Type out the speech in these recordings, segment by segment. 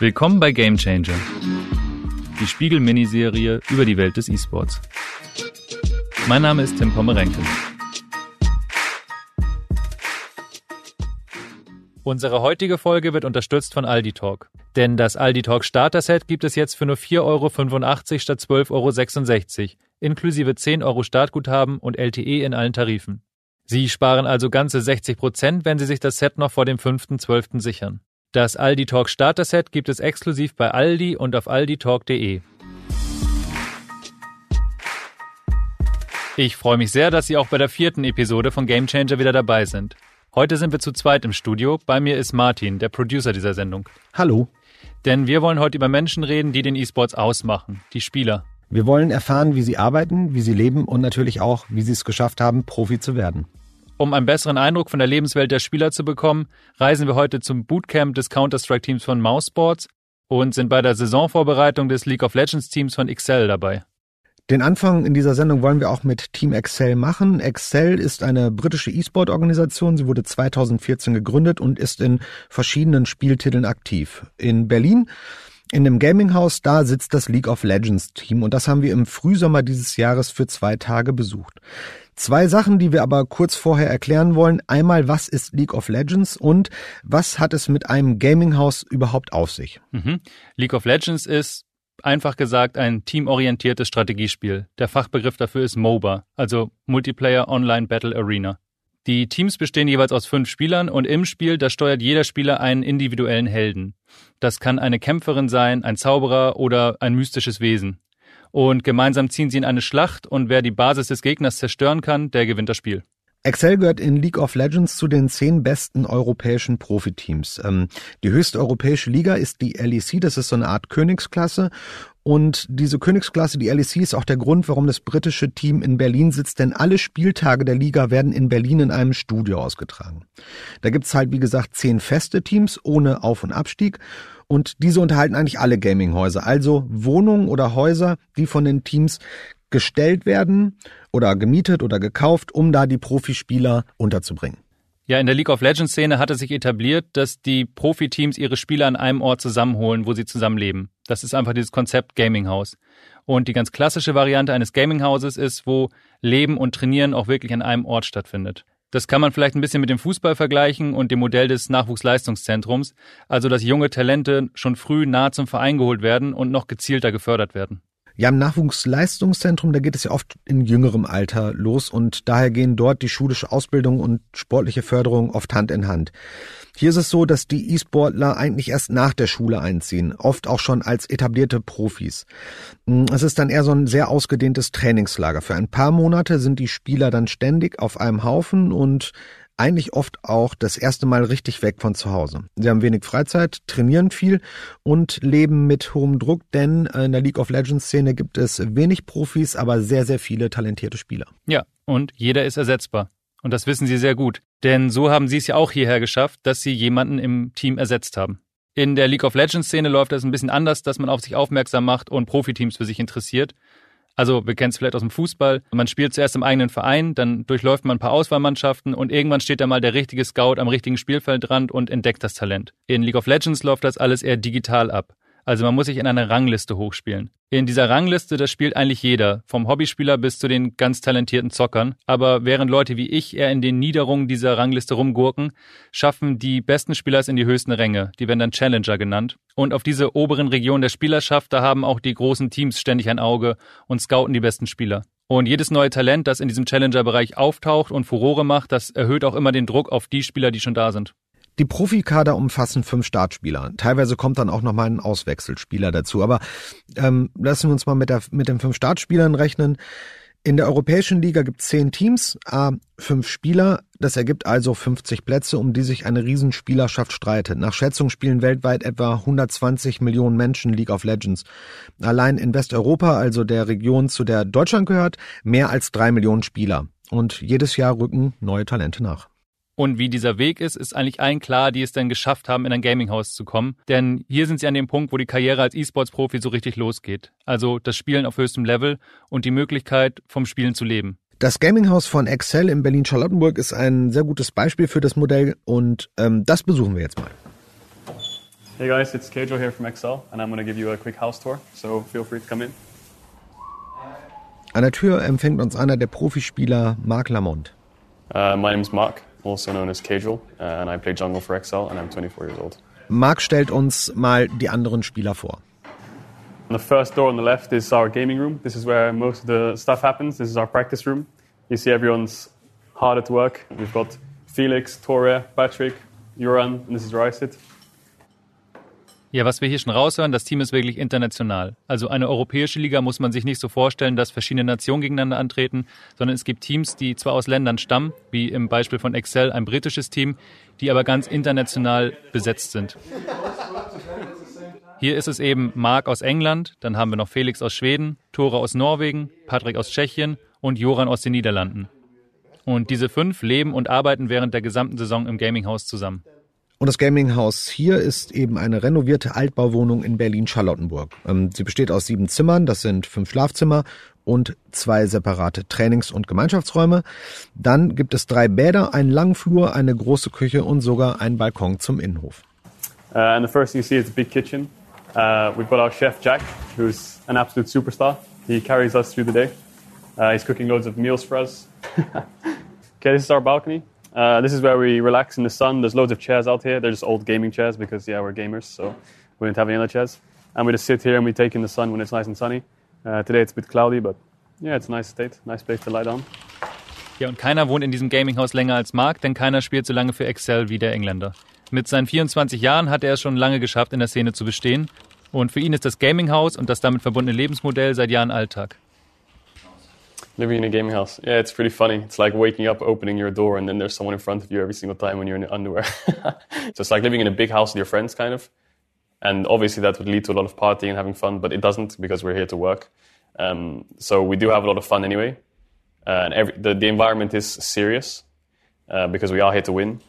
Willkommen bei Game Changer, die Spiegel-Miniserie über die Welt des E-Sports. Mein Name ist Tim Pommerenke. Unsere heutige Folge wird unterstützt von Aldi Talk. Denn das Aldi Talk Starter Set gibt es jetzt für nur 4,85 Euro statt 12,66 Euro, inklusive 10 Euro Startguthaben und LTE in allen Tarifen. Sie sparen also ganze 60 Prozent, wenn Sie sich das Set noch vor dem 5.12. sichern. Das Aldi Talk Starter Set gibt es exklusiv bei Aldi und auf alditalk.de. Ich freue mich sehr, dass Sie auch bei der vierten Episode von Game Changer wieder dabei sind. Heute sind wir zu zweit im Studio. Bei mir ist Martin, der Producer dieser Sendung. Hallo. Denn wir wollen heute über Menschen reden, die den E-Sports ausmachen, die Spieler. Wir wollen erfahren, wie sie arbeiten, wie sie leben und natürlich auch, wie sie es geschafft haben, Profi zu werden. Um einen besseren Eindruck von der Lebenswelt der Spieler zu bekommen, reisen wir heute zum Bootcamp des Counter-Strike-Teams von Mousesports und sind bei der Saisonvorbereitung des League of Legends Teams von Excel dabei. Den Anfang in dieser Sendung wollen wir auch mit Team Excel machen. Excel ist eine britische E-Sport-Organisation. Sie wurde 2014 gegründet und ist in verschiedenen Spieltiteln aktiv. In Berlin in dem Gaming-Haus, da sitzt das League of Legends Team und das haben wir im Frühsommer dieses Jahres für zwei Tage besucht. Zwei Sachen, die wir aber kurz vorher erklären wollen. Einmal, was ist League of Legends und was hat es mit einem Gaming-Haus überhaupt auf sich? Mhm. League of Legends ist einfach gesagt ein teamorientiertes Strategiespiel. Der Fachbegriff dafür ist MOBA, also Multiplayer Online Battle Arena. Die Teams bestehen jeweils aus fünf Spielern und im Spiel, da steuert jeder Spieler einen individuellen Helden. Das kann eine Kämpferin sein, ein Zauberer oder ein mystisches Wesen und gemeinsam ziehen sie in eine Schlacht und wer die Basis des Gegners zerstören kann, der gewinnt das Spiel. Excel gehört in League of Legends zu den zehn besten europäischen Profiteams. Ähm, die höchste europäische Liga ist die LEC, das ist so eine Art Königsklasse. Und diese Königsklasse, die LEC, ist auch der Grund, warum das britische Team in Berlin sitzt, denn alle Spieltage der Liga werden in Berlin in einem Studio ausgetragen. Da gibt's halt, wie gesagt, zehn feste Teams ohne Auf- und Abstieg. Und diese unterhalten eigentlich alle Gaminghäuser, also Wohnungen oder Häuser, die von den Teams gestellt werden oder gemietet oder gekauft, um da die Profispieler unterzubringen. Ja, in der League of Legends Szene hat es sich etabliert, dass die Profiteams ihre Spieler an einem Ort zusammenholen, wo sie zusammenleben. Das ist einfach dieses Konzept Gaminghaus. Und die ganz klassische Variante eines Gaminghauses ist, wo Leben und Trainieren auch wirklich an einem Ort stattfindet. Das kann man vielleicht ein bisschen mit dem Fußball vergleichen und dem Modell des Nachwuchsleistungszentrums, also dass junge Talente schon früh nah zum Verein geholt werden und noch gezielter gefördert werden. Ja, im Nachwuchsleistungszentrum, da geht es ja oft in jüngerem Alter los und daher gehen dort die schulische Ausbildung und sportliche Förderung oft Hand in Hand. Hier ist es so, dass die E-Sportler eigentlich erst nach der Schule einziehen, oft auch schon als etablierte Profis. Hm, es ist dann eher so ein sehr ausgedehntes Trainingslager. Für ein paar Monate sind die Spieler dann ständig auf einem Haufen und eigentlich oft auch das erste Mal richtig weg von zu Hause. Sie haben wenig Freizeit, trainieren viel und leben mit hohem Druck, denn in der League of Legends Szene gibt es wenig Profis, aber sehr, sehr viele talentierte Spieler. Ja, und jeder ist ersetzbar. Und das wissen sie sehr gut. Denn so haben sie es ja auch hierher geschafft, dass sie jemanden im Team ersetzt haben. In der League of Legends Szene läuft das ein bisschen anders, dass man auf sich aufmerksam macht und Profiteams für sich interessiert. Also wir kennen es vielleicht aus dem Fußball. Man spielt zuerst im eigenen Verein, dann durchläuft man ein paar Auswahlmannschaften und irgendwann steht da mal der richtige Scout am richtigen Spielfeldrand und entdeckt das Talent. In League of Legends läuft das alles eher digital ab. Also man muss sich in einer Rangliste hochspielen. In dieser Rangliste, das spielt eigentlich jeder, vom Hobbyspieler bis zu den ganz talentierten Zockern. Aber während Leute wie ich eher in den Niederungen dieser Rangliste rumgurken, schaffen die besten Spieler es in die höchsten Ränge. Die werden dann Challenger genannt. Und auf diese oberen Regionen der Spielerschaft, da haben auch die großen Teams ständig ein Auge und scouten die besten Spieler. Und jedes neue Talent, das in diesem Challenger-Bereich auftaucht und Furore macht, das erhöht auch immer den Druck auf die Spieler, die schon da sind. Die Profikader umfassen fünf Startspieler. Teilweise kommt dann auch nochmal ein Auswechselspieler dazu. Aber ähm, lassen wir uns mal mit, der, mit den fünf Startspielern rechnen. In der Europäischen Liga gibt es zehn Teams, äh, fünf Spieler. Das ergibt also 50 Plätze, um die sich eine Riesenspielerschaft streitet. Nach Schätzung spielen weltweit etwa 120 Millionen Menschen League of Legends. Allein in Westeuropa, also der Region, zu der Deutschland gehört, mehr als drei Millionen Spieler. Und jedes Jahr rücken neue Talente nach. Und wie dieser Weg ist, ist eigentlich allen klar, die es dann geschafft haben, in ein Gaminghaus zu kommen. Denn hier sind sie an dem Punkt, wo die Karriere als E-Sports-Profi so richtig losgeht. Also das Spielen auf höchstem Level und die Möglichkeit, vom Spielen zu leben. Das Gaminghaus von Excel in Berlin-Charlottenburg ist ein sehr gutes Beispiel für das Modell und ähm, das besuchen wir jetzt mal. Hey guys, it's Kejo here from Excel, and I'm going to give you a quick house tour, so feel free to come in. An der Tür empfängt uns einer der Profispieler Marc Lamont. Uh, my name is Mark, also known as Cajal, uh, and I play jungle for Excel, and I'm 24 years old. Marc stellt uns mal die anderen Spieler vor. The first door on the left is our gaming room. This is where most of the stuff happens. This is our practice room. You see everyone's hard at work. We've got Felix, Tore, Patrick, Joran, and this is where I sit. Ja, was wir hier schon raushören, das Team ist wirklich international. Also eine europäische Liga muss man sich nicht so vorstellen, dass verschiedene Nationen gegeneinander antreten, sondern es gibt Teams, die zwar aus Ländern stammen, wie im Beispiel von Excel ein britisches Team, die aber ganz international besetzt sind. Hier ist es eben Marc aus England, dann haben wir noch Felix aus Schweden, Tore aus Norwegen, Patrick aus Tschechien und Joran aus den Niederlanden. Und diese fünf leben und arbeiten während der gesamten Saison im Gaminghaus zusammen. Und das Gaminghaus hier ist eben eine renovierte Altbauwohnung in Berlin-Charlottenburg. Ähm, sie besteht aus sieben Zimmern, das sind fünf Schlafzimmer und zwei separate Trainings- und Gemeinschaftsräume. Dann gibt es drei Bäder, einen langen Flur, eine große Küche und sogar einen Balkon zum Innenhof. Uh, and the first thing you see is a big kitchen. Uh, we've got our chef Jack, who's an absolute superstar. He carries us through the day. Uh, he's cooking loads of meals for us. okay, this is our balcony. Uh, this is where we relax in the sun. There's loads of chairs out here. They're just old gaming chairs because, yeah, we're gamers, so we didn't have any other chairs. And we just sit here and we take in the sun when it's nice and sunny. Uh, today it's a bit cloudy, but yeah, it's a nice state, nice place to lie down. Ja, und keiner wohnt in diesem Gaminghaus länger als Marc, denn keiner spielt so lange für Excel wie der Engländer. Mit seinen 24 Jahren hat er es schon lange geschafft, in der Szene zu bestehen. Und für ihn ist das Gaminghaus und das damit verbundene Lebensmodell seit Jahren Alltag. Living in a gaming house. Yeah, it's pretty funny. It's like waking up, opening your door, and then there's someone in front of you every single time when you're in your underwear. so it's like living in a big house with your friends, kind of. And obviously, that would lead to a lot of partying and having fun, but it doesn't because we're here to work. Um, so we do have a lot of fun anyway. Uh, and every, the, the environment is serious uh, because we are here to win.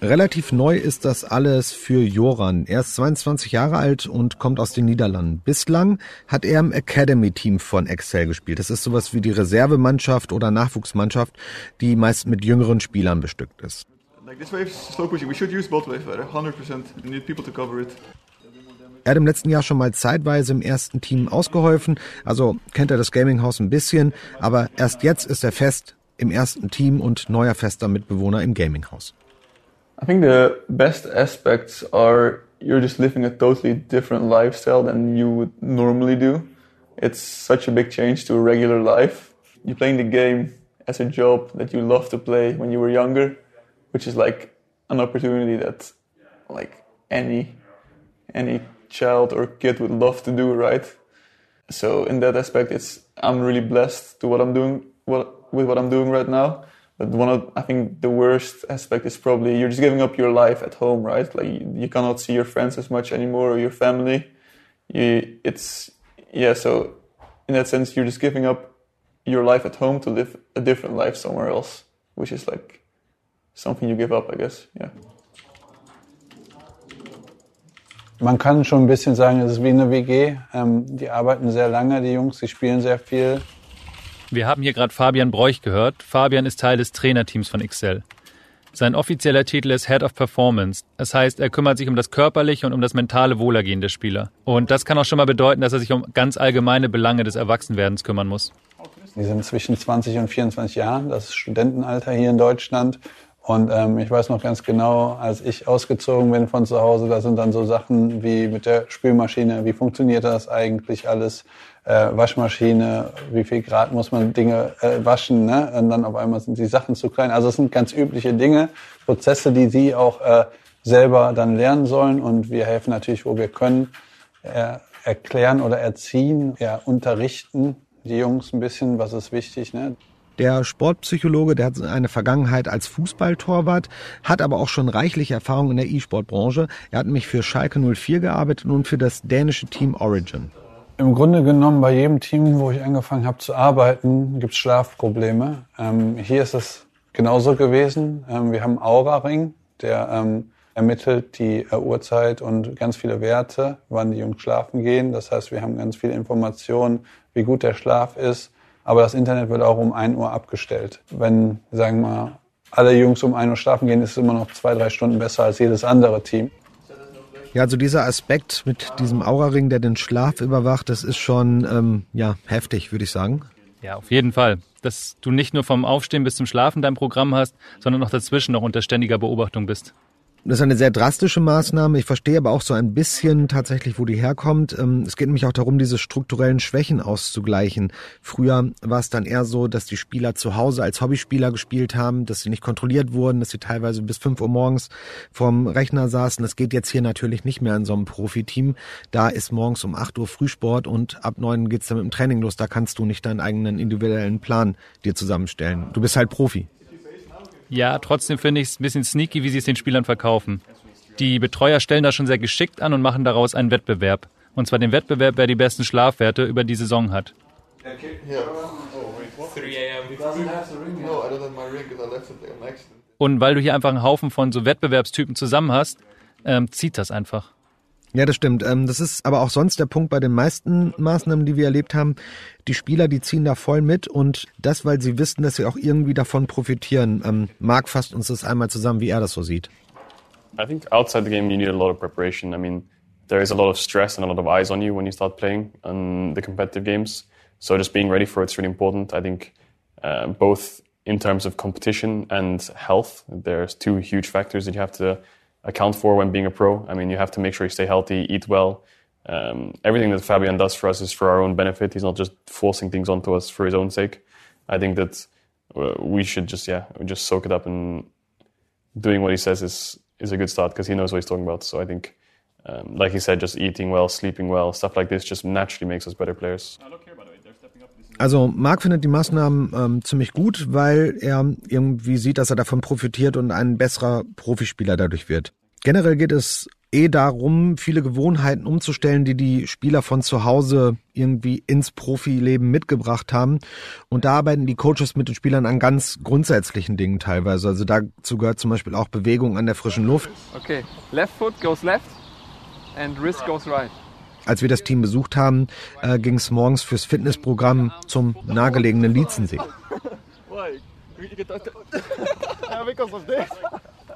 Relativ neu ist das alles für Joran. Er ist 22 Jahre alt und kommt aus den Niederlanden. Bislang hat er im Academy-Team von Excel gespielt. Das ist sowas wie die Reservemannschaft oder Nachwuchsmannschaft, die meist mit jüngeren Spielern bestückt ist. Er hat im letzten Jahr schon mal zeitweise im ersten Team ausgeholfen, also kennt er das Gaming-Haus ein bisschen, aber erst jetzt ist er fest im ersten Team und neuer fester Mitbewohner im Gaming-Haus. I think the best aspects are you're just living a totally different lifestyle than you would normally do. It's such a big change to a regular life. You're playing the game as a job that you love to play when you were younger, which is like an opportunity that like any any child or kid would love to do, right? So in that aspect, it's I'm really blessed to what I'm doing, what with what I'm doing right now. But one of, I think the worst aspect is probably you're just giving up your life at home, right? Like you, cannot see your friends as much anymore or your family. You, it's, yeah, so in that sense, you're just giving up your life at home to live a different life somewhere else, which is like something you give up, I guess, yeah. Man kann schon ein bisschen sagen, es ist wie eine WG. Ähm, die arbeiten sehr lange, die Jungs, die spielen sehr viel. Wir haben hier gerade Fabian Bräuch gehört. Fabian ist Teil des Trainerteams von Excel. Sein offizieller Titel ist Head of Performance. Das heißt, er kümmert sich um das körperliche und um das mentale Wohlergehen der Spieler. Und das kann auch schon mal bedeuten, dass er sich um ganz allgemeine Belange des Erwachsenwerdens kümmern muss. Die sind zwischen 20 und 24 Jahren, das ist Studentenalter hier in Deutschland. Und ähm, ich weiß noch ganz genau, als ich ausgezogen bin von zu Hause, da sind dann so Sachen wie mit der Spülmaschine, wie funktioniert das eigentlich alles, äh, Waschmaschine, wie viel Grad muss man Dinge äh, waschen, ne? Und dann auf einmal sind die Sachen zu klein. Also es sind ganz übliche Dinge, Prozesse, die sie auch äh, selber dann lernen sollen. Und wir helfen natürlich, wo wir können, äh, erklären oder erziehen, ja, unterrichten die Jungs ein bisschen, was ist wichtig, ne? Der Sportpsychologe, der hat eine Vergangenheit als Fußballtorwart, hat aber auch schon reichliche Erfahrung in der E-Sport-Branche. Er hat nämlich für Schalke 04 gearbeitet und für das dänische Team Origin. Im Grunde genommen bei jedem Team, wo ich angefangen habe zu arbeiten, gibt es Schlafprobleme. Ähm, hier ist es genauso gewesen. Ähm, wir haben Aura-Ring, der ähm, ermittelt die äh, Uhrzeit und ganz viele Werte, wann die Jungs schlafen gehen. Das heißt, wir haben ganz viele Informationen, wie gut der Schlaf ist. Aber das Internet wird auch um 1 Uhr abgestellt. Wenn, sagen wir mal, alle Jungs um 1 Uhr schlafen gehen, ist es immer noch zwei, drei Stunden besser als jedes andere Team. Ja, also dieser Aspekt mit diesem Aura-Ring, der den Schlaf überwacht, das ist schon ähm, ja heftig, würde ich sagen. Ja, auf jeden Fall. Dass du nicht nur vom Aufstehen bis zum Schlafen dein Programm hast, sondern auch dazwischen noch unter ständiger Beobachtung bist. Das ist eine sehr drastische Maßnahme. Ich verstehe aber auch so ein bisschen tatsächlich, wo die herkommt. Ähm, es geht nämlich auch darum, diese strukturellen Schwächen auszugleichen. Früher war es dann eher so, dass die Spieler zu Hause als Hobbyspieler gespielt haben, dass sie nicht kontrolliert wurden, dass sie teilweise bis fünf Uhr morgens vorm Rechner saßen. Das geht jetzt hier natürlich nicht mehr in so einem Profiteam. Da ist morgens um acht Uhr Frühsport und ab neun geht's dann mit dem Training los. Da kannst du nicht deinen eigenen individuellen Plan dir zusammenstellen. Du bist halt Profi. Ja, trotzdem finde ich es ein bisschen sneaky, wie sie es den Spielern verkaufen. Die Betreuer stellen das schon sehr geschickt an und machen daraus einen Wettbewerb. Und zwar den Wettbewerb, wer die besten Schlafwerte über die Saison hat. Und weil du hier einfach einen Haufen von so Wettbewerbstypen zusammen hast, ähm, zieht das einfach. Ja, das stimmt. Ähm, das ist aber auch sonst der Punkt bei den meisten Maßnahmen, die wir erlebt haben. Die Spieler, die ziehen da voll mit und das, weil sie wissen, dass sie auch irgendwie davon profitieren. Ähm, Marc fasst uns das einmal zusammen, wie er das so sieht. I think outside the game you need a lot of preparation. I mean, there is a lot of stress and a lot of eyes on you when you start playing on the competitive games. So just being ready for it's really important. I think uh, both in terms of competition and health, there's two huge factors that you have to account for when being a pro. I mean, you have to make sure you stay healthy, eat well. Um, everything that Fabian does for us is for our own benefit. He's not just forcing things onto us for his own sake. I think that uh, we should just, yeah, just soak it up and doing what he says is, is a good start because he knows what he's talking about. So I think, um, like he said, just eating well, sleeping well, stuff like this just naturally makes us better players. Also Marc findet die Maßnahmen ähm, ziemlich gut, weil er irgendwie sieht, dass er davon profitiert und ein besserer Profispieler dadurch wird. Generell geht es eh darum, viele Gewohnheiten umzustellen, die die Spieler von zu Hause irgendwie ins Profileben mitgebracht haben. Und da arbeiten die Coaches mit den Spielern an ganz grundsätzlichen Dingen teilweise. Also dazu gehört zum Beispiel auch Bewegung an der frischen Luft. Okay, left foot goes left and wrist goes right. Als wir das Team besucht haben, äh, ging es morgens fürs Fitnessprogramm zum nahegelegenen Lietzensee.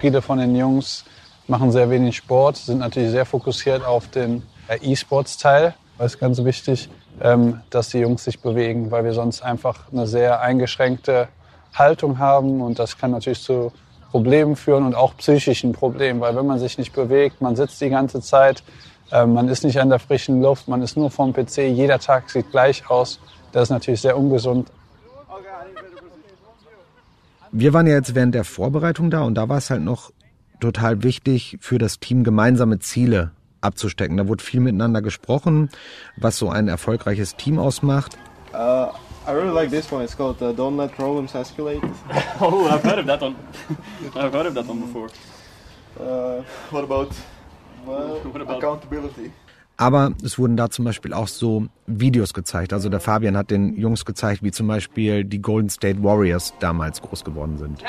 Viele von den Jungs machen sehr wenig Sport, sind natürlich sehr fokussiert auf den äh, E-Sports-Teil. Es ist ganz wichtig, ähm, dass die Jungs sich bewegen, weil wir sonst einfach eine sehr eingeschränkte Haltung haben und das kann natürlich zu Problemen führen und auch psychischen Problemen, weil wenn man sich nicht bewegt, man sitzt die ganze Zeit, ähm, man ist nicht an der frischen Luft, man ist nur vom PC, jeder Tag sieht gleich aus. Das ist natürlich sehr ungesund. Wir waren ja jetzt während der Vorbereitung da und da war es halt noch total wichtig für das Team gemeinsame Ziele abzustecken. Da wurde viel miteinander gesprochen, was so ein erfolgreiches Team ausmacht. Uh, I really like this one. It's called uh, Don't Let Problems Escalate. oh, I've heard of that one. I've heard of that one before. Uh, what about well, what about accountability? Aber es wurden da zum Beispiel auch so Videos gezeigt. Also der Fabian hat den Jungs gezeigt, wie zum Beispiel die Golden State Warriors damals groß geworden sind.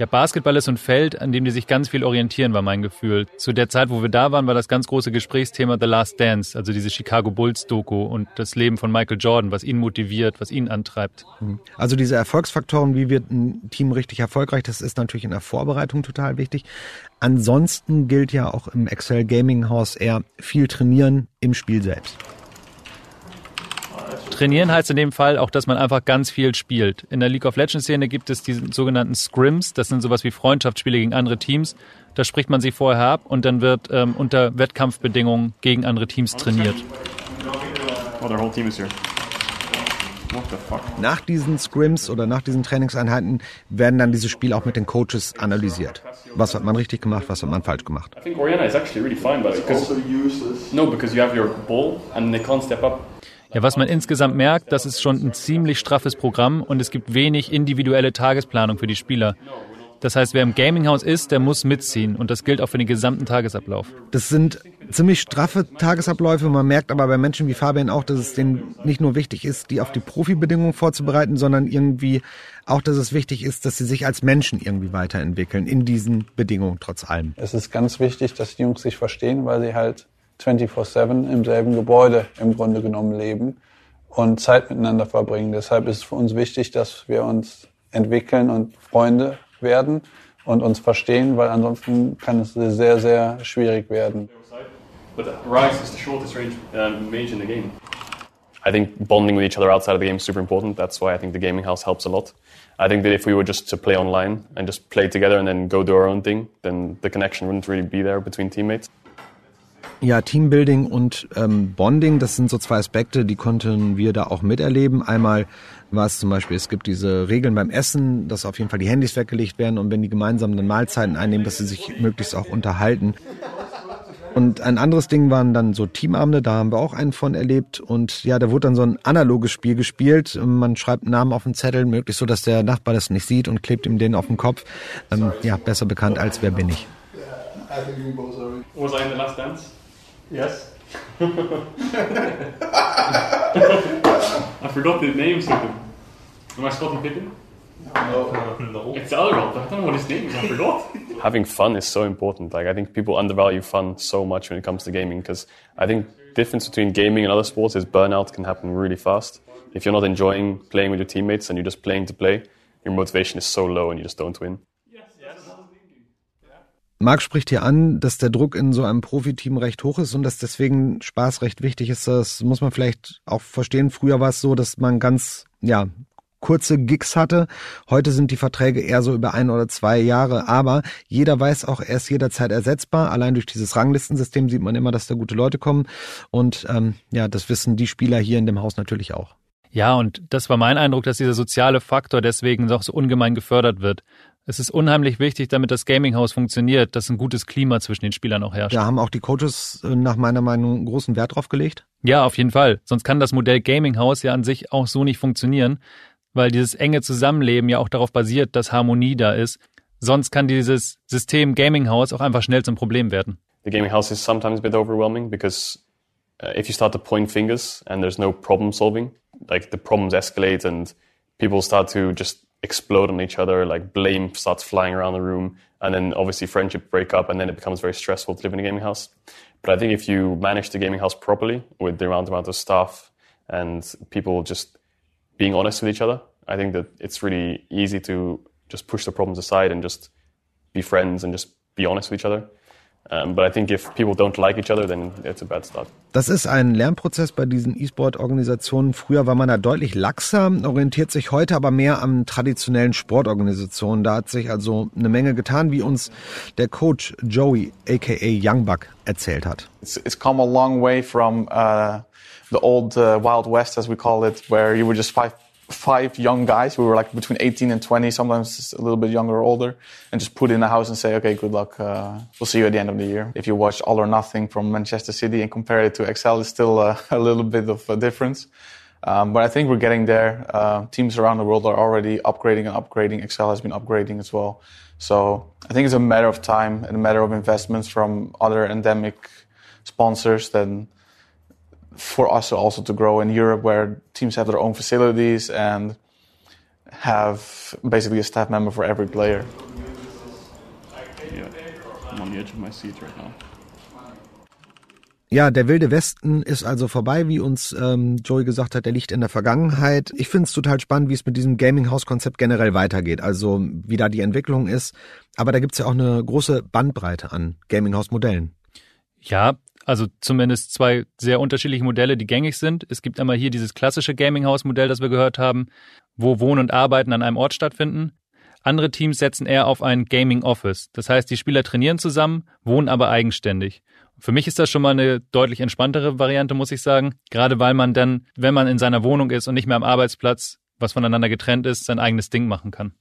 Ja, Basketball ist ein Feld, an dem die sich ganz viel orientieren, war mein Gefühl. Zu der Zeit, wo wir da waren, war das ganz große Gesprächsthema The Last Dance, also diese Chicago Bulls Doku und das Leben von Michael Jordan, was ihn motiviert, was ihn antreibt. Mhm. Also diese Erfolgsfaktoren, wie wird ein Team richtig erfolgreich, das ist natürlich in der Vorbereitung total wichtig. Ansonsten gilt ja auch im Excel Gaming House eher viel trainieren im Spiel selbst. Trainieren heißt in dem Fall auch, dass man einfach ganz viel spielt. In der League of Legends Szene gibt es die sogenannten Scrims. Das sind sowas wie Freundschaftsspiele gegen andere Teams. Da spricht man sich vorher ab und dann wird ähm, unter Wettkampfbedingungen gegen andere Teams trainiert. Oh, their whole team is here. Nach diesen Scrims oder nach diesen Trainingseinheiten werden dann diese Spiele auch mit den Coaches analysiert. Was hat man richtig gemacht, was hat man falsch gemacht? I think Oriana is actually really fine, but because no, because you have your ball and they can't step up. Ja, was man insgesamt merkt, das ist schon ein ziemlich straffes Programm und es gibt wenig individuelle Tagesplanung für die Spieler. Das heißt, wer im Gaminghaus ist, der muss mitziehen und das gilt auch für den gesamten Tagesablauf. Das sind ziemlich straffe Tagesabläufe. Man merkt aber bei Menschen wie Fabian auch, dass es denen nicht nur wichtig ist, die auf die Profibedingungen vorzubereiten, sondern irgendwie auch, dass es wichtig ist, dass sie sich als Menschen irgendwie weiterentwickeln in diesen Bedingungen trotz allem. Es ist ganz wichtig, dass die Jungs sich verstehen, weil sie halt 24-7 im selben Gebäude im Grunde genommen leben und Zeit miteinander verbringen. Deshalb ist es für uns wichtig, dass wir uns entwickeln und Freunde werden und uns verstehen, weil ansonsten kann es sehr, sehr schwierig werden. But Rise is the shortest range um, mage in the game. I think bonding with each other outside of the game is super important. That's why I think the gaming house helps a lot. I think that if we were just to play online and just play together and then go do our own thing, then the connection wouldn't really be there between teammates. Ja, Teambuilding und ähm, Bonding, das sind so zwei Aspekte, die konnten wir da auch miterleben. Einmal war es zum Beispiel, es gibt diese Regeln beim Essen, dass auf jeden Fall die Handys weggelegt werden und wenn die gemeinsam dann Mahlzeiten einnehmen, dass sie sich möglichst auch unterhalten. Und ein anderes Ding waren dann so Teamabende, da haben wir auch einen von erlebt. Und ja, da wurde dann so ein analoges Spiel gespielt. Man schreibt einen Namen auf den Zettel, möglichst so, dass der Nachbar das nicht sieht und klebt ihm den auf den Kopf. Ähm, ja, besser bekannt als Wer bin ich. Was in the last dance? Yes. I forgot the names of them. Am I Scott and Pippen? No. It's Elrond. I don't know what his name is. I forgot. Having fun is so important. Like I think people undervalue fun so much when it comes to gaming because I think difference between gaming and other sports is burnout can happen really fast. If you're not enjoying playing with your teammates and you're just playing to play, your motivation is so low and you just don't win. Marc spricht hier an, dass der Druck in so einem Profiteam recht hoch ist und dass deswegen Spaß recht wichtig ist. Das muss man vielleicht auch verstehen. Früher war es so, dass man ganz, ja, kurze Gigs hatte. Heute sind die Verträge eher so über ein oder zwei Jahre, aber jeder weiß auch, er ist jederzeit ersetzbar. Allein durch dieses Ranglistensystem sieht man immer, dass da gute Leute kommen. Und ähm, ja, das wissen die Spieler hier in dem Haus natürlich auch. Ja, und das war mein Eindruck, dass dieser soziale Faktor deswegen auch so ungemein gefördert wird. Es ist unheimlich wichtig, damit das Gaming-Haus funktioniert, dass ein gutes Klima zwischen den Spielern auch herrscht. Da haben auch die Coaches äh, nach meiner Meinung großen Wert drauf gelegt. Ja, auf jeden Fall. Sonst kann das Modell Gaming-Haus ja an sich auch so nicht funktionieren, weil dieses enge Zusammenleben ja auch darauf basiert, dass Harmonie da ist. Sonst kann dieses System Gaming-Haus auch einfach schnell zum Problem werden. The gaming house is sometimes a bit overwhelming because uh, if you start to point fingers and there's no problem solving, like the problems escalate and people start to just explode on each other, like blame starts flying around the room, and then obviously friendship break up, and then it becomes very stressful to live in a gaming house. But I think if you manage the gaming house properly with the amount, amount of staff and people just being honest with each other, I think that it's really easy to just push the problems aside and just be friends and just be honest with each other. But I think if people don't like each other, then it's a bad start. Das ist ein Lernprozess bei diesen E-Sport-Organisationen. Früher war man da deutlich laxer, orientiert sich heute aber mehr an traditionellen Sportorganisationen. Da hat sich also eine Menge getan, wie uns der Coach Joey, aka Youngbuck, erzählt hat. It's, it's come a long way from uh, the old uh, Wild West, as we call it, where you were just five five young guys. We were like between 18 and 20, sometimes a little bit younger or older, and just put in a house and say, okay, good luck. Uh, we'll see you at the end of the year. If you watch All or Nothing from Manchester City and compare it to Excel, it's still uh, a little bit of a difference. Um, but I think we're getting there. Uh, teams around the world are already upgrading and upgrading. Excel has been upgrading as well. So I think it's a matter of time and a matter of investments from other endemic sponsors then for us also to grow in Europe, where teams have their own facilities and have basically a staff member for every player. Yeah, I'm on the edge of my seat right now. Ja, der wilde Westen ist also vorbei, wie uns ähm, Joey gesagt hat, der liegt in der Vergangenheit. Ich finde es total spannend, wie es mit diesem Gaming-House-Konzept generell weitergeht, also wie da die Entwicklung ist. Aber da gibt's ja auch eine große Bandbreite an Gaming-House-Modellen. Ja, also zumindest zwei sehr unterschiedliche Modelle, die gängig sind. Es gibt einmal hier dieses klassische Gaming House Modell, das wir gehört haben, wo Wohnen und Arbeiten an einem Ort stattfinden. Andere Teams setzen eher auf ein Gaming Office. Das heißt, die Spieler trainieren zusammen, wohnen aber eigenständig. Für mich ist das schon mal eine deutlich entspanntere Variante, muss ich sagen. Gerade weil man dann, wenn man in seiner Wohnung ist und nicht mehr am Arbeitsplatz, was voneinander getrennt ist, sein eigenes Ding machen kann.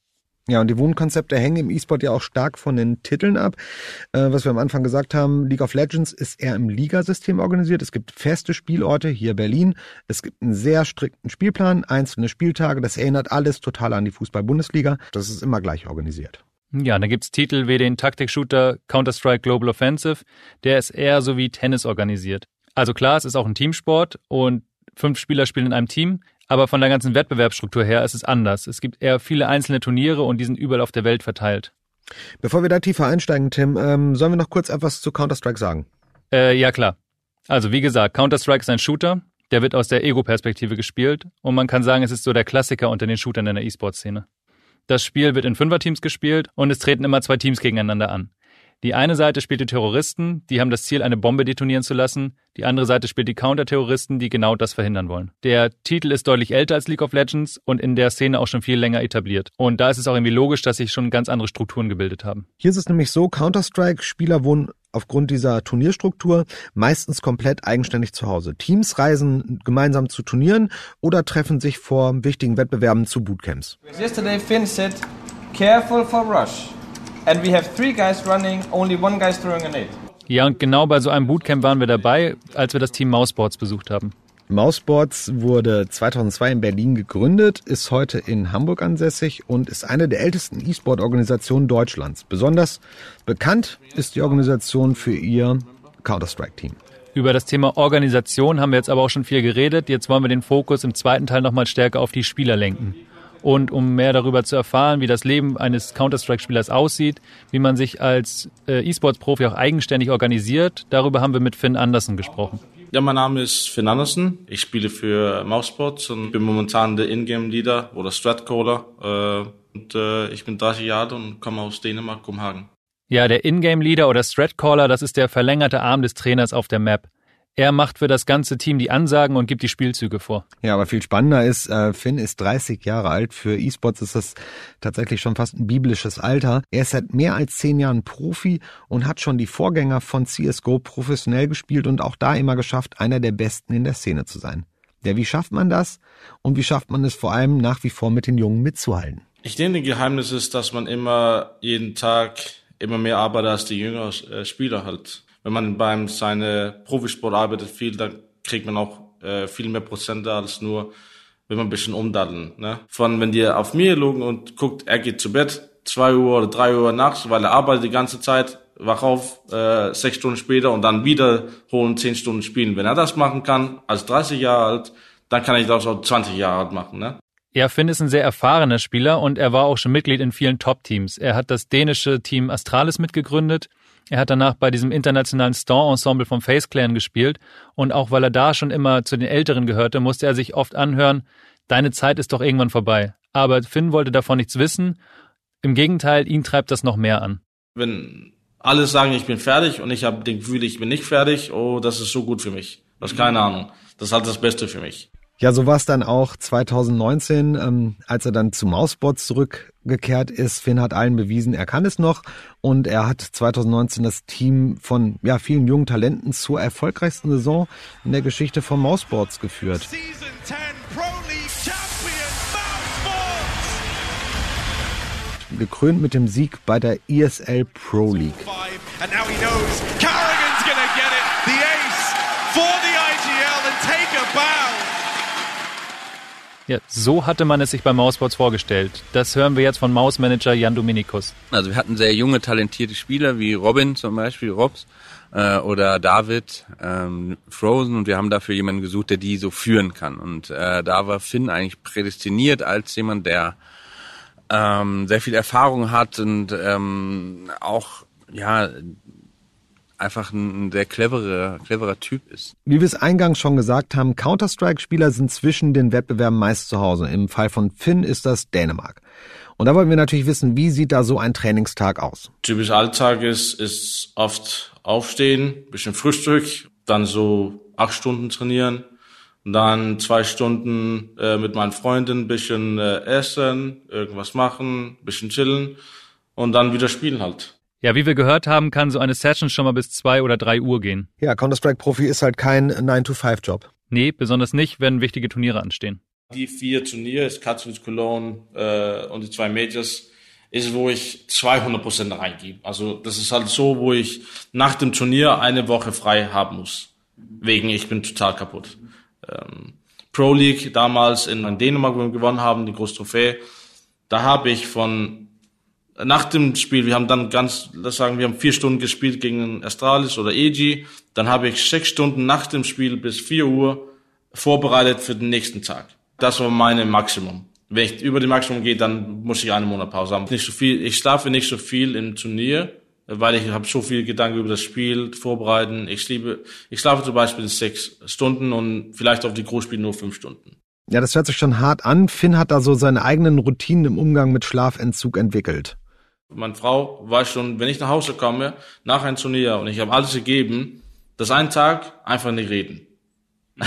Ja, und die Wohnkonzepte hängen im E-Sport ja auch stark von den Titeln ab. Äh, was wir am Anfang gesagt haben, League of Legends ist eher im Ligasystem organisiert. Es gibt feste Spielorte, hier Berlin. Es gibt einen sehr strikten Spielplan, einzelne Spieltage. Das erinnert alles total an die Fußball-Bundesliga. Das ist immer gleich organisiert. Ja, da gibt's Titel wie den Taktik-Shooter Counter-Strike Global Offensive. Der ist eher so wie Tennis organisiert. Also klar, es ist auch ein Teamsport und fünf Spieler spielen in einem Team. Aber von der ganzen Wettbewerbsstruktur her ist es anders. Es gibt eher viele einzelne Turniere und die sind überall auf der Welt verteilt. Bevor wir da tiefer einsteigen, Tim, ähm, sollen wir noch kurz etwas zu Counter-Strike sagen? Äh, ja, klar. Also wie gesagt, Counter-Strike ist ein Shooter. Der wird aus der Ego-Perspektive gespielt und man kann sagen, es ist so der Klassiker unter den Shootern in der E-Sport-Szene. Das Spiel wird in Fünferteams gespielt und es treten immer zwei Teams gegeneinander an. Die eine Seite spielt die Terroristen, die haben das Ziel, eine Bombe detonieren zu lassen. Die andere Seite spielt die Counterterroristen, die genau das verhindern wollen. Der Titel ist deutlich älter als League of Legends und in der Szene auch schon viel länger etabliert. Und da ist es auch irgendwie logisch, dass sich schon ganz andere Strukturen gebildet haben. Hier ist es nämlich so, Counter-Strike-Spieler wohnen aufgrund dieser Turnierstruktur meistens komplett eigenständig zu Hause. Teams reisen gemeinsam zu Turnieren oder treffen sich vor wichtigen Wettbewerben zu Bootcamps. Yesterday Finn said, careful for rush. And we have three guys running, only one guy's throwing a nade. Ja, und genau bei so einem Bootcamp waren wir dabei, als wir das Team Mouseboards besucht haben. Mouseboards wurde 2002 in Berlin gegründet, ist heute in Hamburg ansässig und ist eine der ältesten E-Sport-Organisationen Deutschlands. Besonders bekannt ist die Organisation für ihr Counter-Strike-Team. Über das Thema Organisation haben wir jetzt aber auch schon viel geredet. Jetzt wollen wir den Fokus im zweiten Teil nochmal stärker auf die Spieler lenken. Und um mehr darüber zu erfahren, wie das Leben eines Counter-Strike-Spielers aussieht, wie man sich als äh, E-Sports-Profi auch eigenständig organisiert, darüber haben wir mit Finn Andersen gesprochen. Ja, mein Name ist Finn Andersen. Ich spiele für Mousebots und bin momentan der Ingame-Leader oder Stratcaller. Äh, und äh, ich bin 30 Jahre und komme aus Dänemark, Kopenhagen. Ja, der Ingame-Leader oder Stratcaller, das ist der verlängerte Arm des Trainers auf der Map. Er macht für das ganze Team die Ansagen und gibt die Spielzüge vor. Ja, aber viel spannender ist, äh, Finn ist 30 Jahre alt. Für E-Sports ist das tatsächlich schon fast ein biblisches Alter. Er ist seit mehr als zehn Jahren Profi und hat schon die Vorgänger von CSGO professionell gespielt und auch da immer geschafft, einer der Besten in der Szene zu sein. Ja, wie schafft man das? Und wie schafft man es vor allem nach wie vor mit den Jungen mitzuhalten? Ich denke, das Geheimnis ist, dass man immer jeden Tag immer mehr arbeitet als die jüngeren äh, Spieler halt wenn man beim seine Profisport arbeitet viel, dann kriegt man auch äh, viel mehr Prozente als nur, wenn man ein bisschen umdaddeln. Ne? Von wenn die auf mir logen und guckt, er geht zu Bett, zwei Uhr oder drei Uhr nachts, weil er arbeitet die ganze Zeit, wach auf, äh, sechs Stunden später und dann wiederholen, zehn Stunden spielen. Wenn er das machen kann, als 30 Jahre alt, dann kann ich das auch 20 Jahre alt machen. Ne? Ja, Finn ist ein sehr erfahrener Spieler und er war auch schon Mitglied in vielen Top-Teams. Er hat das dänische Team Astralis mitgegründet er hat danach bei diesem internationalen Store-Ensemble vom Face Clan gespielt und auch weil er da schon immer zu den Älteren gehörte, musste er sich oft anhören, deine Zeit ist doch irgendwann vorbei. Aber Finn wollte davon nichts wissen. Im Gegenteil, ihn treibt das noch mehr an. Wenn alle sagen, ich bin fertig und ich habe den Gefühl, ich bin nicht fertig, oh, das ist so gut für mich. Das ist keine Ahnung. Das ist halt das Beste für mich. Ja, so war es dann auch 2019, ähm, als er dann zu Mousebots zurückgekehrt ist. Finn hat allen bewiesen, er kann es noch und er hat 2019 das Team von ja, vielen jungen Talenten zur erfolgreichsten Saison in der Geschichte von Mousebots geführt. Gekrönt mit dem Sieg bei der ESL Pro League. And now he knows Carrigan's gonna get it. The ace for the IGL and take a bow. Ja, so hatte man es sich bei Mousebots vorgestellt. Das hören wir jetzt von Mausmanager Jan Dominikus. Also wir hatten sehr junge, talentierte Spieler wie Robin zum Beispiel, Robs äh, oder David, ähm, Frozen und wir haben dafür jemanden gesucht, der die so führen kann. Und äh, da war Finn eigentlich prädestiniert als jemand, der ähm, sehr viel Erfahrung hat und ähm, auch ja einfach ein, sehr cleverer, cleverer Typ ist. Wie wir es eingangs schon gesagt haben, Counter-Strike-Spieler sind zwischen den Wettbewerben meist zu Hause. Im Fall von Finn ist das Dänemark. Und da wollen wir natürlich wissen, wie sieht da so ein Trainingstag aus? Typisch Alltag ist, ist oft aufstehen, bisschen Frühstück, dann so acht Stunden trainieren, dann zwei Stunden äh, mit meinen Freunden bisschen äh, essen, irgendwas machen, bisschen chillen und dann wieder spielen halt. Ja, wie wir gehört haben, kann so eine Session schon mal bis zwei oder drei Uhr gehen. Ja, Counter-Strike-Profi ist halt kein 9-to-5-Job. Nee, besonders nicht, wenn wichtige Turniere anstehen. Die vier Turniere, Katowice, Cologne äh, und die zwei Majors, ist, wo ich 200% reingebe. Also das ist halt so, wo ich nach dem Turnier eine Woche frei haben muss. Wegen ich bin total kaputt. Ähm, Pro League damals in Dänemark, wo wir gewonnen haben, die große Trophäe, da habe ich von nach dem Spiel, wir haben dann ganz, das sagen, wir haben vier Stunden gespielt gegen Astralis oder EG. Dann habe ich sechs Stunden nach dem Spiel bis vier Uhr vorbereitet für den nächsten Tag. Das war meine Maximum. Wenn ich über die Maximum gehe, dann muss ich eine Monat Pause haben. Nicht so viel, ich schlafe nicht so viel im Turnier, weil ich habe so viel Gedanken über das Spiel vorbereiten. Ich liebe, ich schlafe zum Beispiel sechs Stunden und vielleicht auf die Großspiele nur fünf Stunden. Ja, das hört sich schon hart an. Finn hat da so seine eigenen Routinen im Umgang mit Schlafentzug entwickelt. Meine Frau weiß schon, wenn ich nach Hause komme, nach einem Turnier und ich habe alles gegeben, dass einen Tag einfach nicht reden.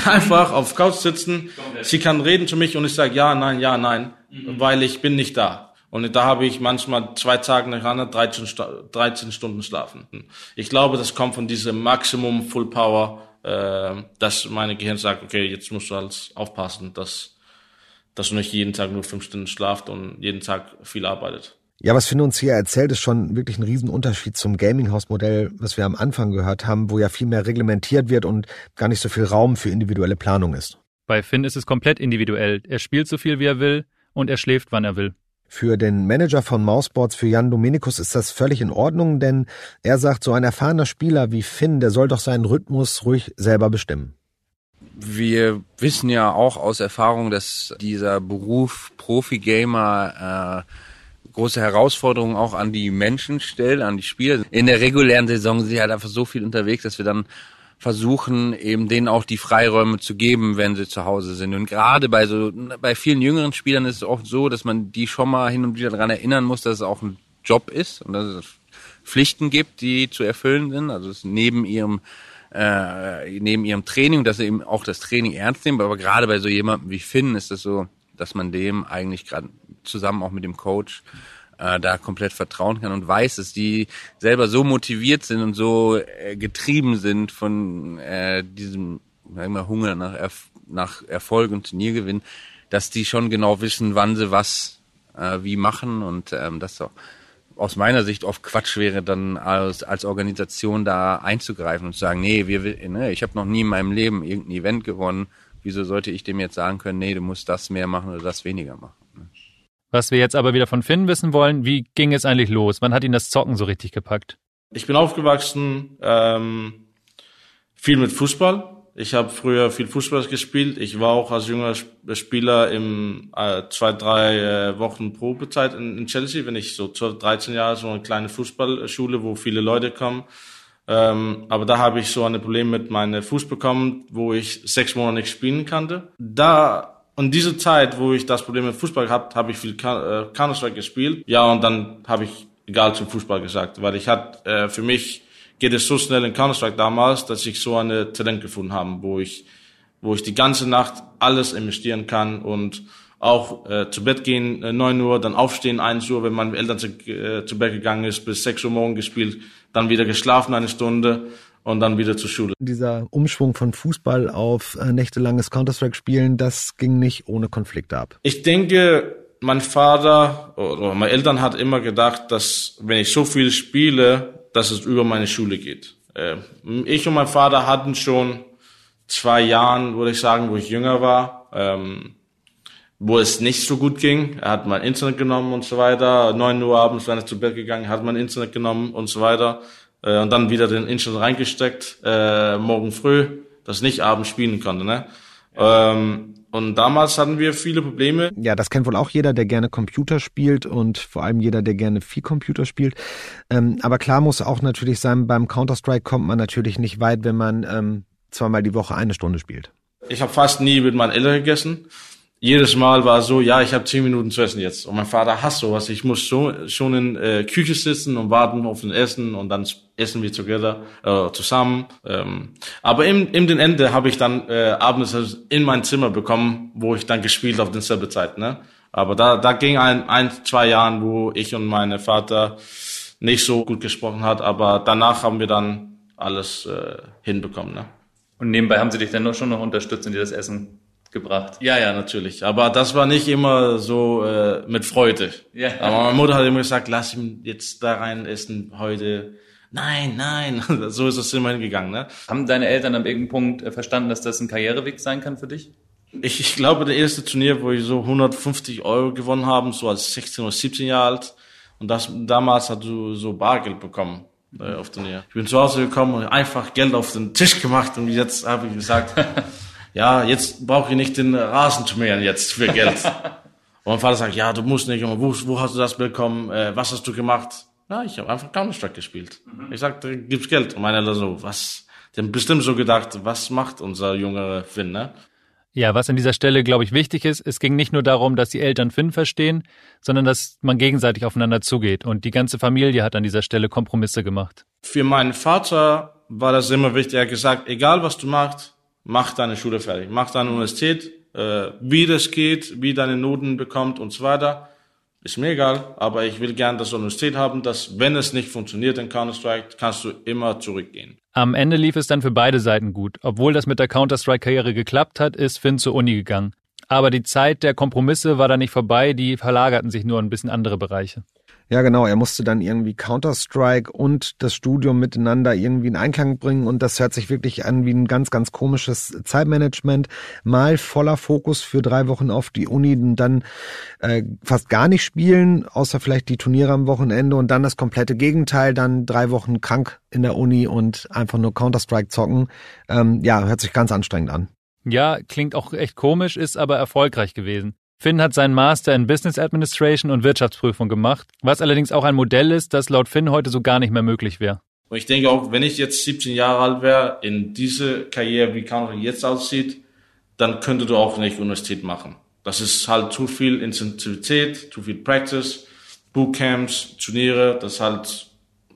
Einfach auf Couch sitzen, sie kann reden zu mich und ich sage ja, nein, ja, nein, mhm. weil ich bin nicht da. Und da habe ich manchmal zwei Tage nacheinander 13, 13 Stunden schlafen. Ich glaube, das kommt von diesem Maximum Full Power, äh, dass meine Gehirn sagt, okay, jetzt musst du halt aufpassen, dass, dass du nicht jeden Tag nur fünf Stunden schlaft und jeden Tag viel arbeitet. Ja, was Finn uns hier erzählt, ist schon wirklich ein Riesenunterschied zum Gaming-House-Modell, was wir am Anfang gehört haben, wo ja viel mehr reglementiert wird und gar nicht so viel Raum für individuelle Planung ist. Bei Finn ist es komplett individuell. Er spielt so viel, wie er will und er schläft, wann er will. Für den Manager von Mouseboards, für Jan Dominikus, ist das völlig in Ordnung, denn er sagt, so ein erfahrener Spieler wie Finn, der soll doch seinen Rhythmus ruhig selber bestimmen. Wir wissen ja auch aus Erfahrung, dass dieser Beruf Profi-Gamer äh, große Herausforderungen auch an die Menschen stellt, an die Spieler. In der regulären Saison sind sie halt einfach so viel unterwegs, dass wir dann versuchen, eben denen auch die Freiräume zu geben, wenn sie zu Hause sind. Und gerade bei so, bei vielen jüngeren Spielern ist es oft so, dass man die schon mal hin und wieder daran erinnern muss, dass es auch ein Job ist und dass es Pflichten gibt, die zu erfüllen sind. Also es neben ihrem äh, neben ihrem Training, dass sie eben auch das Training ernst nehmen. Aber gerade bei so jemandem wie Finn ist es so, dass man dem eigentlich gerade zusammen auch mit dem Coach äh, da komplett vertrauen kann und weiß, dass die selber so motiviert sind und so äh, getrieben sind von äh, diesem sagen wir, Hunger nach, Erf nach Erfolg und Turniergewinn, dass die schon genau wissen, wann sie was äh, wie machen und ähm, das auch aus meiner Sicht oft Quatsch wäre, dann als, als Organisation da einzugreifen und zu sagen, nee, wir, ne, ich habe noch nie in meinem Leben irgendein Event gewonnen, wieso sollte ich dem jetzt sagen können, nee, du musst das mehr machen oder das weniger machen. Was wir jetzt aber wieder von Finn wissen wollen, wie ging es eigentlich los? Wann hat ihn das Zocken so richtig gepackt? Ich bin aufgewachsen ähm, viel mit Fußball. Ich habe früher viel Fußball gespielt. Ich war auch als junger Spieler im äh, zwei, drei äh, Wochen Probezeit in, in Chelsea, wenn ich so 12, 13 Jahre so eine kleine Fußballschule, wo viele Leute kommen. Ähm, aber da habe ich so ein Problem mit meinem Fuß bekommen, wo ich sechs Monate nicht spielen konnte. Da und diese Zeit, wo ich das Problem mit Fußball gehabt, habe ich viel äh, Counter-Strike gespielt. Ja, und dann habe ich egal zum Fußball gesagt, weil ich hatte äh, für mich geht es so schnell in Counter-Strike damals, dass ich so eine Talent gefunden habe, wo ich wo ich die ganze Nacht alles investieren kann und auch äh, zu Bett gehen äh, 9 Uhr, dann aufstehen 1 Uhr, wenn meine Eltern zu, äh, zu Bett gegangen ist, bis 6 Uhr morgen gespielt, dann wieder geschlafen eine Stunde und dann wieder zur Schule. Dieser Umschwung von Fußball auf äh, nächtelanges Counter-Strike-Spielen, das ging nicht ohne Konflikte ab. Ich denke, mein Vater oder meine Eltern hat immer gedacht, dass wenn ich so viel spiele, dass es über meine Schule geht. Äh, ich und mein Vater hatten schon zwei Jahren, würde ich sagen, wo ich jünger war, ähm, wo es nicht so gut ging. Er hat mein Internet genommen und so weiter. Neun Uhr abends, wenn er zu Bett gegangen, hat mein Internet genommen und so weiter. Äh, und dann wieder den Internet reingesteckt, äh, morgen früh, dass ich nicht abends spielen konnte. Ne? Ähm, und damals hatten wir viele Probleme. Ja, das kennt wohl auch jeder, der gerne Computer spielt und vor allem jeder, der gerne viel Computer spielt. Ähm, aber klar muss auch natürlich sein, beim Counter-Strike kommt man natürlich nicht weit, wenn man ähm, zweimal die Woche eine Stunde spielt. Ich habe fast nie mit meinen Eltern gegessen jedes Mal war so, ja, ich habe zehn Minuten zu essen jetzt. Und mein Vater hasst sowas. Ich muss so, schon in äh, Küche sitzen und warten auf den Essen und dann essen wir together, äh, zusammen. Ähm, aber im, im den Ende habe ich dann äh, abends in mein Zimmer bekommen, wo ich dann gespielt auf denselbe Zeit. Ne? Aber da, da ging ein, ein, zwei Jahren, wo ich und mein Vater nicht so gut gesprochen hat. Aber danach haben wir dann alles äh, hinbekommen. Ne? Und nebenbei haben sie dich dann noch schon noch unterstützt in das Essen gebracht. Ja, ja, natürlich. Aber das war nicht immer so äh, mit Freude. Ja. Aber meine Mutter hat immer gesagt, lass ihn jetzt da rein essen heute. Nein, nein. so ist es immer hingegangen. Ne? Haben deine Eltern an irgendeinem Punkt äh, verstanden, dass das ein Karriereweg sein kann für dich? Ich, ich glaube, der erste Turnier, wo ich so 150 Euro gewonnen habe, so als 16 oder 17 Jahre alt. Und das, damals hast du so Bargeld bekommen äh, auf Turnier. Ich bin zu Hause gekommen und einfach Geld auf den Tisch gemacht und jetzt habe ich gesagt, ja, jetzt brauche ich nicht den Rasen zu mähen jetzt für Geld. Und mein Vater sagt, ja, du musst nicht, wo, wo hast du das bekommen, äh, was hast du gemacht? Ja, ich habe einfach Counter-Strike gespielt. Mhm. Ich sagte, gibt's Geld? Und meine Eltern so, was? Die haben bestimmt so gedacht, was macht unser junger Finn, ne? Ja, was an dieser Stelle, glaube ich, wichtig ist, es ging nicht nur darum, dass die Eltern Finn verstehen, sondern dass man gegenseitig aufeinander zugeht. Und die ganze Familie hat an dieser Stelle Kompromisse gemacht. Für meinen Vater war das immer wichtig. Er hat gesagt, egal was du machst, mach deine Schule fertig, mach deine Universität, äh, wie das geht, wie deine Noten bekommt und so weiter. Ist mir egal, aber ich will gern das Universität haben, dass wenn es nicht funktioniert in Counter-Strike, kannst du immer zurückgehen. Am Ende lief es dann für beide Seiten gut. Obwohl das mit der Counter-Strike-Karriere geklappt hat, ist Finn zur Uni gegangen. Aber die Zeit der Kompromisse war da nicht vorbei, die verlagerten sich nur in ein bisschen andere Bereiche. Ja, genau. Er musste dann irgendwie Counter-Strike und das Studium miteinander irgendwie in Einklang bringen und das hört sich wirklich an wie ein ganz, ganz komisches Zeitmanagement. Mal voller Fokus für drei Wochen auf die Uni und dann äh, fast gar nicht spielen, außer vielleicht die Turniere am Wochenende und dann das komplette Gegenteil, dann drei Wochen krank in der Uni und einfach nur Counter-Strike zocken. Ähm, ja, hört sich ganz anstrengend an. Ja, klingt auch echt komisch, ist aber erfolgreich gewesen. Finn hat seinen Master in Business Administration und Wirtschaftsprüfung gemacht, was allerdings auch ein Modell ist, das laut Finn heute so gar nicht mehr möglich wäre. Und ich denke auch, wenn ich jetzt 17 Jahre alt wäre, in diese Karriere, wie Counter jetzt aussieht, dann könnte du auch nicht Universität machen. Das ist halt zu viel Intensivität, zu viel Practice, Bootcamps, Turniere, das halt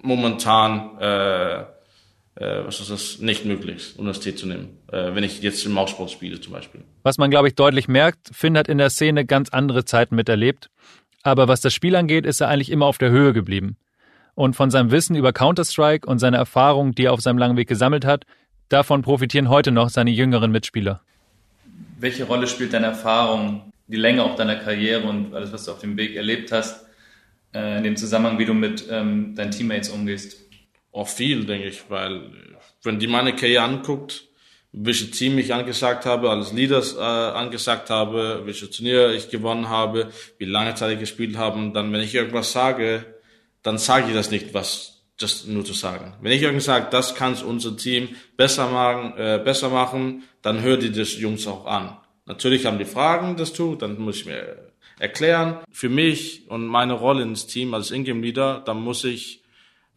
momentan äh, äh, was ist das, nicht möglich, Universität zu nehmen, äh, wenn ich jetzt im Maussport spiele zum Beispiel. Was man, glaube ich, deutlich merkt, Finn hat in der Szene ganz andere Zeiten miterlebt. Aber was das Spiel angeht, ist er eigentlich immer auf der Höhe geblieben. Und von seinem Wissen über Counter-Strike und seiner Erfahrung, die er auf seinem langen Weg gesammelt hat, davon profitieren heute noch seine jüngeren Mitspieler. Welche Rolle spielt deine Erfahrung, die Länge auch deiner Karriere und alles, was du auf dem Weg erlebt hast, äh, in dem Zusammenhang, wie du mit ähm, deinen Teammates umgehst? Auch viel, denke ich, weil wenn die meine Karriere anguckt, welche Team ich angesagt habe, als Leaders äh, angesagt habe, welche Turniere ich gewonnen habe, wie lange Zeit ich gespielt habe, dann wenn ich irgendwas sage, dann sage ich das nicht, was just nur zu sagen. Wenn ich irgendwas sage, das kann unser Team besser machen, äh, besser machen, dann hört die das Jungs auch an. Natürlich haben die Fragen dazu, dann muss ich mir erklären. Für mich und meine Rolle ins Team als Ingame Leader, dann muss ich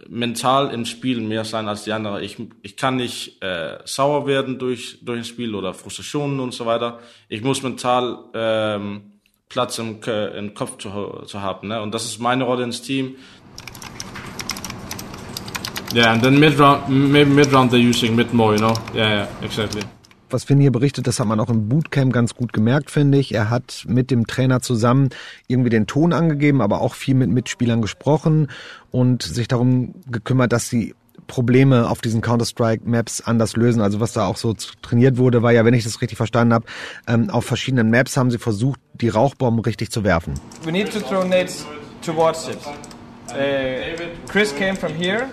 mental im Spiel mehr sein als die anderen. Ich, ich kann nicht äh, sauer werden durch, durch ein Spiel oder Frustrationen und so weiter. Ich muss mental ähm, Platz im, im Kopf zu, zu haben. Ne? Und das ist meine Rolle ins Team. Yeah, and then mid round, maybe mid round they're using mid more, you know? Yeah, yeah, exactly was Finn hier berichtet, das hat man auch im Bootcamp ganz gut gemerkt, finde ich. Er hat mit dem Trainer zusammen irgendwie den Ton angegeben, aber auch viel mit Mitspielern gesprochen und sich darum gekümmert, dass sie Probleme auf diesen Counter-Strike-Maps anders lösen. Also was da auch so trainiert wurde, war ja, wenn ich das richtig verstanden habe, ähm, auf verschiedenen Maps haben sie versucht, die Rauchbomben richtig zu werfen. We need to throw nades towards it. Uh, Chris came from here.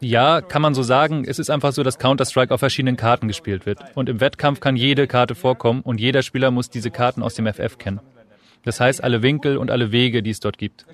Ja, kann man so sagen. Es ist einfach so, dass Counter-Strike auf verschiedenen Karten gespielt wird. Und im Wettkampf kann jede Karte vorkommen und jeder Spieler muss diese Karten aus dem FF kennen. Das heißt, alle Winkel und alle Wege, die es dort gibt.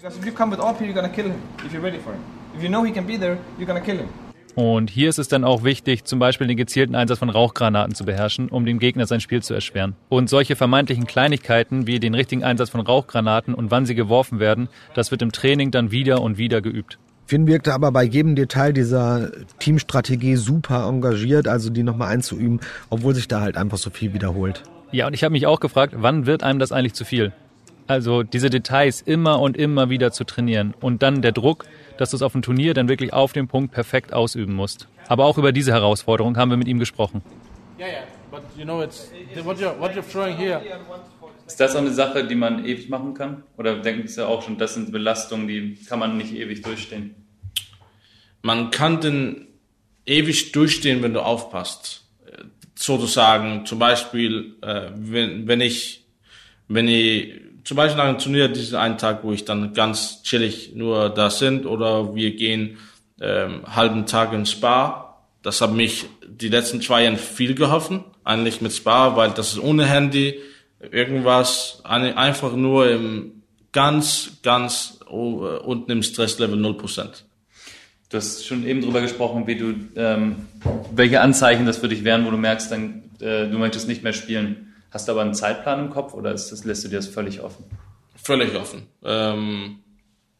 Und hier ist es dann auch wichtig, zum Beispiel den gezielten Einsatz von Rauchgranaten zu beherrschen, um dem Gegner sein Spiel zu erschweren. Und solche vermeintlichen Kleinigkeiten wie den richtigen Einsatz von Rauchgranaten und wann sie geworfen werden, das wird im Training dann wieder und wieder geübt. Finn wirkte aber bei jedem Detail dieser Teamstrategie super engagiert, also die nochmal einzuüben, obwohl sich da halt einfach so viel wiederholt. Ja, und ich habe mich auch gefragt, wann wird einem das eigentlich zu viel? Also diese Details immer und immer wieder zu trainieren und dann der Druck, dass du es auf dem Turnier dann wirklich auf den Punkt perfekt ausüben musst. Aber auch über diese Herausforderung haben wir mit ihm gesprochen. Yeah, yeah, but you know, it's what you're, what you're throwing here ist das auch eine Sache, die man ewig machen kann? Oder denken Sie auch schon, das sind Belastungen, die kann man nicht ewig durchstehen? Man kann den ewig durchstehen, wenn du aufpasst. Sozusagen, zum Beispiel, äh, wenn, wenn ich, wenn ich, zum Beispiel nach einem Turnier, diesen einen Tag, wo ich dann ganz chillig nur da sind, oder wir gehen ähm, halben Tag ins Spa. Das hat mich die letzten zwei Jahre viel geholfen, eigentlich mit Spa, weil das ist ohne Handy, irgendwas, einfach nur im ganz, ganz unten im Stresslevel 0%. Du hast schon eben drüber gesprochen, wie du, ähm, welche Anzeichen das für dich wären, wo du merkst, dann, äh, du möchtest nicht mehr spielen. Hast du aber einen Zeitplan im Kopf oder ist das, lässt du dir das völlig offen? Völlig offen. Ähm,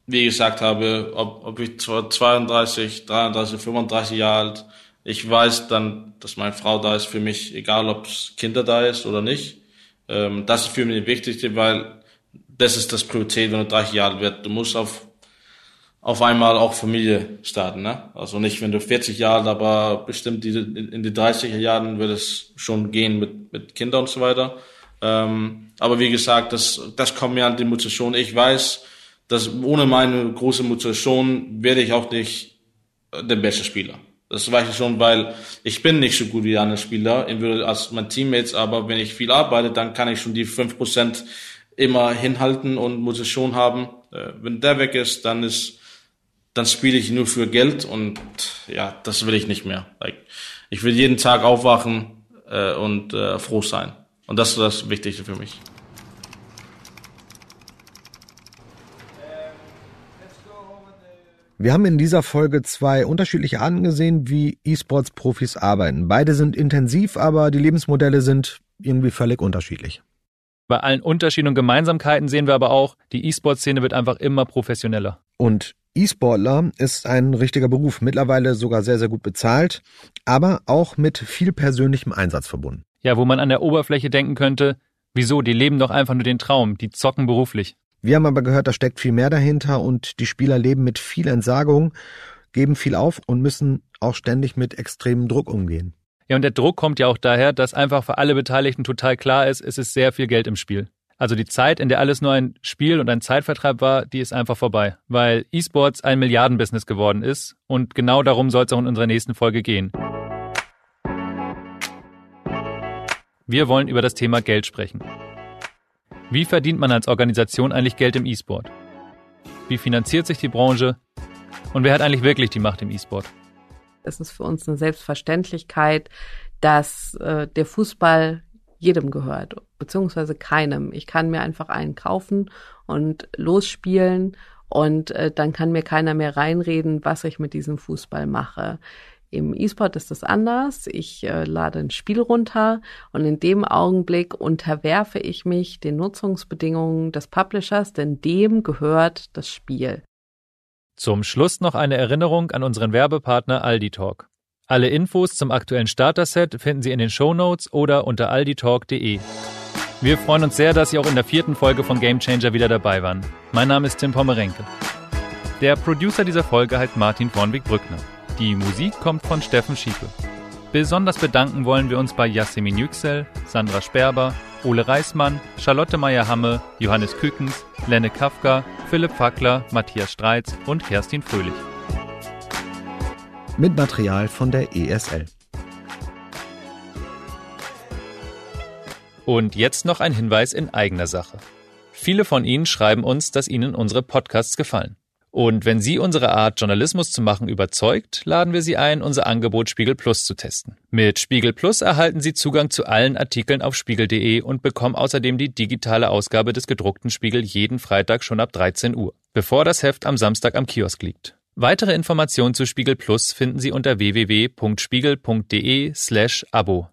wie gesagt habe, ob, ob ich 32, 33, 35 Jahre alt, Ich weiß dann, dass meine Frau da ist für mich, egal ob es Kinder da ist oder nicht. Ähm, das ist für mich das Wichtigste, weil das ist das Priorität, wenn du 30 Jahre alt wirst. Du musst auf, auf einmal auch Familie starten. Ne? Also nicht, wenn du 40 Jahre, aber bestimmt in die 30er Jahren wird es schon gehen mit, mit Kindern und so weiter. Ähm, aber wie gesagt, das, das kommt mir an die Motivation. Ich weiß, dass ohne meine große Motivation werde ich auch nicht der beste Spieler. Das weiß ich schon, weil ich bin nicht so gut wie andere Spieler als mein Teammates, aber wenn ich viel arbeite, dann kann ich schon die fünf Prozent immer hinhalten und Motivation haben. Äh, wenn der weg ist, dann ist, dann spiele ich nur für Geld und ja, das will ich nicht mehr. Ich will jeden Tag aufwachen äh, und äh, froh sein. Und das ist das Wichtigste für mich. Wir haben in dieser Folge zwei unterschiedliche Arten gesehen, wie E-Sports-Profis arbeiten. Beide sind intensiv, aber die Lebensmodelle sind irgendwie völlig unterschiedlich. Bei allen Unterschieden und Gemeinsamkeiten sehen wir aber auch, die E-Sport-Szene wird einfach immer professioneller. Und E-Sportler ist ein richtiger Beruf, mittlerweile sogar sehr, sehr gut bezahlt, aber auch mit viel persönlichem Einsatz verbunden. Ja, wo man an der Oberfläche denken könnte, wieso, die leben doch einfach nur den Traum, die zocken beruflich. Wir haben aber gehört, da steckt viel mehr dahinter und die Spieler leben mit viel Entsagung, geben viel auf und müssen auch ständig mit extremem Druck umgehen. Ja, und der Druck kommt ja auch daher, dass einfach für alle Beteiligten total klar ist, es ist sehr viel Geld im Spiel. Also die Zeit, in der alles nur ein Spiel und ein Zeitvertreib war, die ist einfach vorbei, weil E-Sports ein Milliardenbusiness geworden ist und genau darum soll es auch in unserer nächsten Folge gehen. Wir wollen über das Thema Geld sprechen. Wie verdient man als Organisation eigentlich Geld im E-Sport? Wie finanziert sich die Branche? Und wer hat eigentlich wirklich die Macht im E-Sport? Es ist für uns eine Selbstverständlichkeit, dass äh, der Fußball jedem gehört, beziehungsweise keinem. Ich kann mir einfach einen kaufen und losspielen und äh, dann kann mir keiner mehr reinreden, was ich mit diesem Fußball mache. Im E-Sport ist das anders. Ich äh, lade ein Spiel runter und in dem Augenblick unterwerfe ich mich den Nutzungsbedingungen des Publishers, denn dem gehört das Spiel. Zum Schluss noch eine Erinnerung an unseren Werbepartner Aldi Talk. Alle Infos zum aktuellen Starter-Set finden Sie in den Show Notes oder unter alditalk.de. Wir freuen uns sehr, dass Sie auch in der vierten Folge von Game Changer wieder dabei waren. Mein Name ist Tim Pommerenke. Der Producer dieser Folge heißt Martin Vornweg-Brückner. Die Musik kommt von Steffen Schiepe. Besonders bedanken wollen wir uns bei Yasemin Yüksel, Sandra Sperber, Ole Reismann, Charlotte Meyer-Hamme, Johannes Kükens, Lenne Kafka, Philipp Fackler, Matthias Streitz und Kerstin Fröhlich. Mit Material von der ESL. Und jetzt noch ein Hinweis in eigener Sache. Viele von Ihnen schreiben uns, dass Ihnen unsere Podcasts gefallen. Und wenn Sie unsere Art, Journalismus zu machen, überzeugt, laden wir Sie ein, unser Angebot Spiegel Plus zu testen. Mit Spiegel Plus erhalten Sie Zugang zu allen Artikeln auf spiegel.de und bekommen außerdem die digitale Ausgabe des gedruckten Spiegel jeden Freitag schon ab 13 Uhr, bevor das Heft am Samstag am Kiosk liegt. Weitere Informationen zu Spiegel Plus finden Sie unter www.spiegel.de slash Abo.